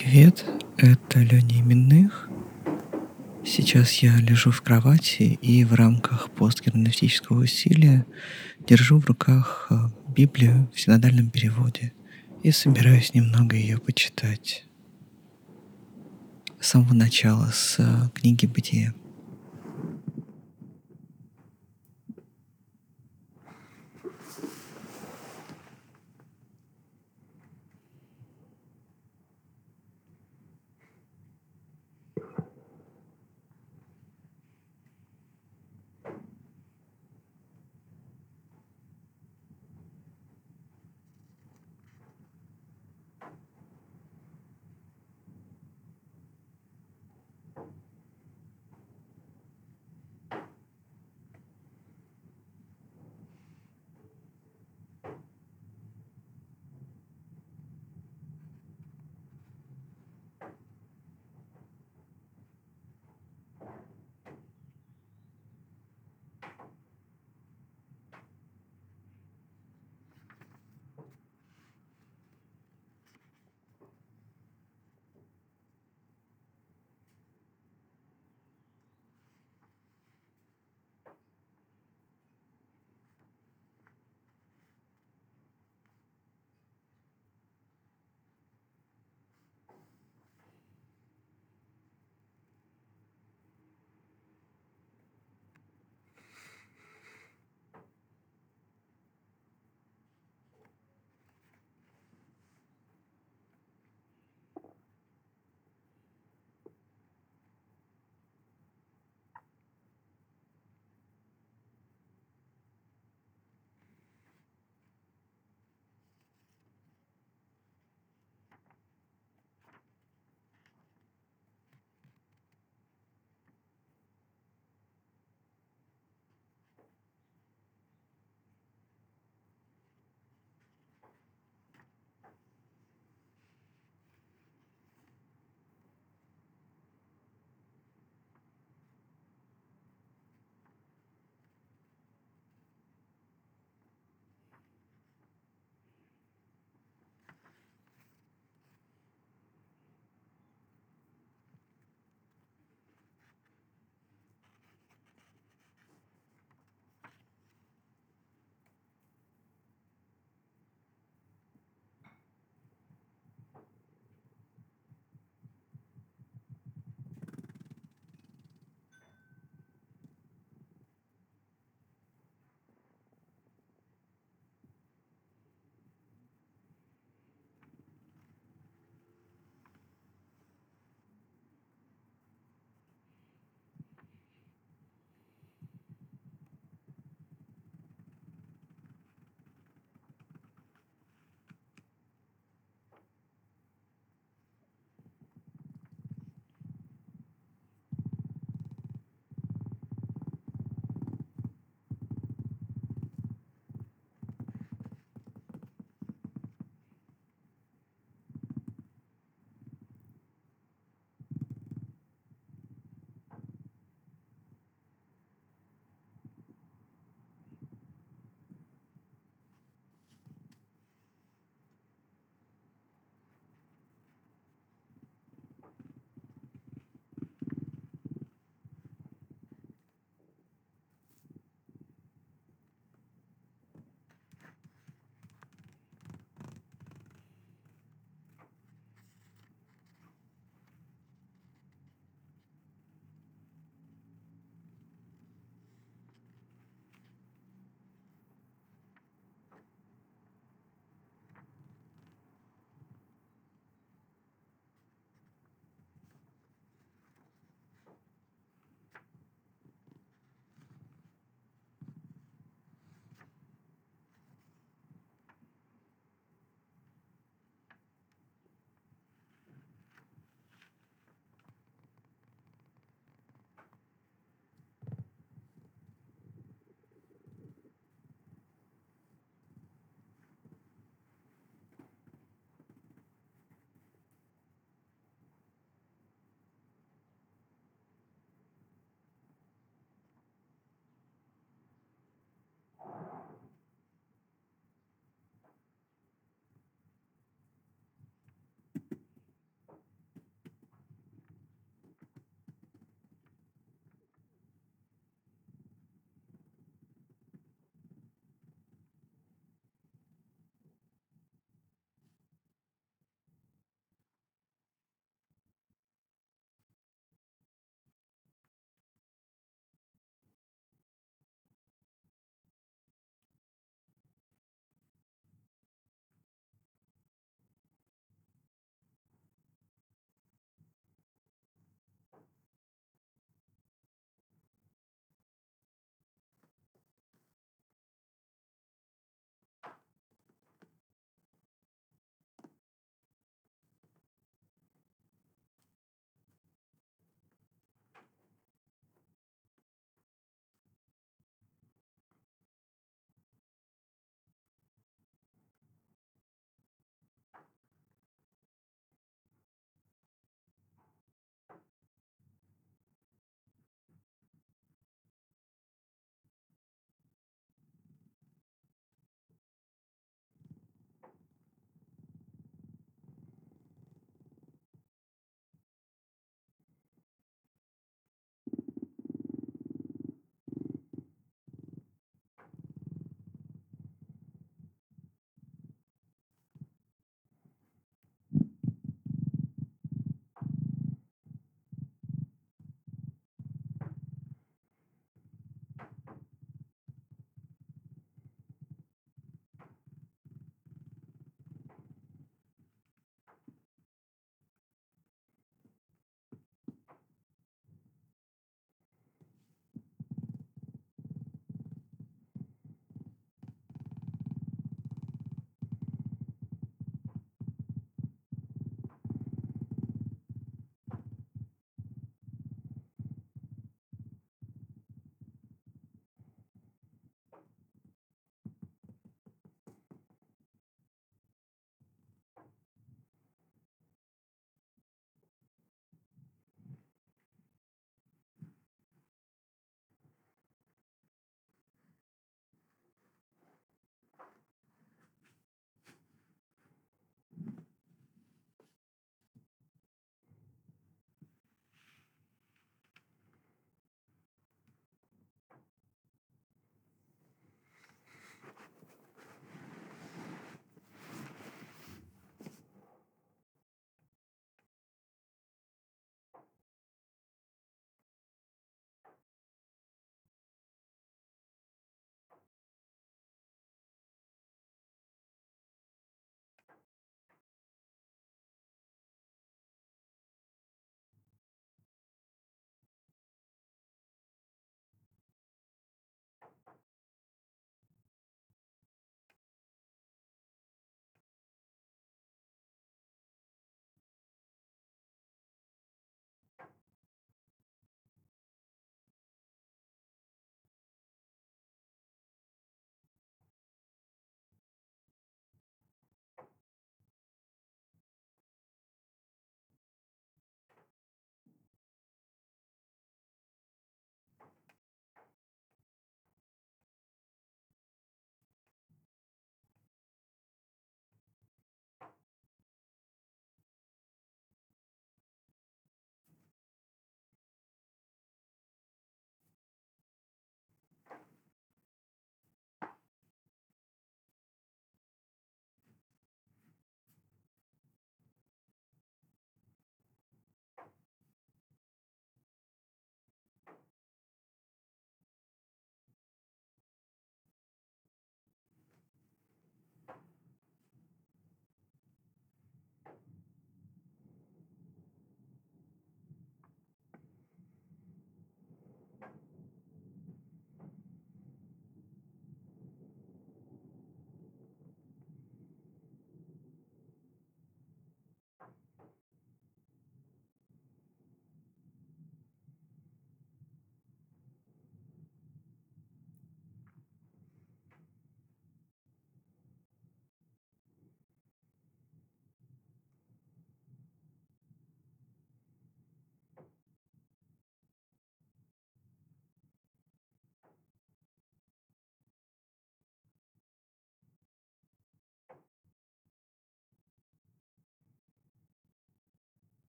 Привет, это Леня Именных. Сейчас я лежу в кровати и в рамках постгерменевтического усилия держу в руках э, Библию в синодальном переводе и собираюсь немного ее почитать. С самого начала, с э, книги «Бытия».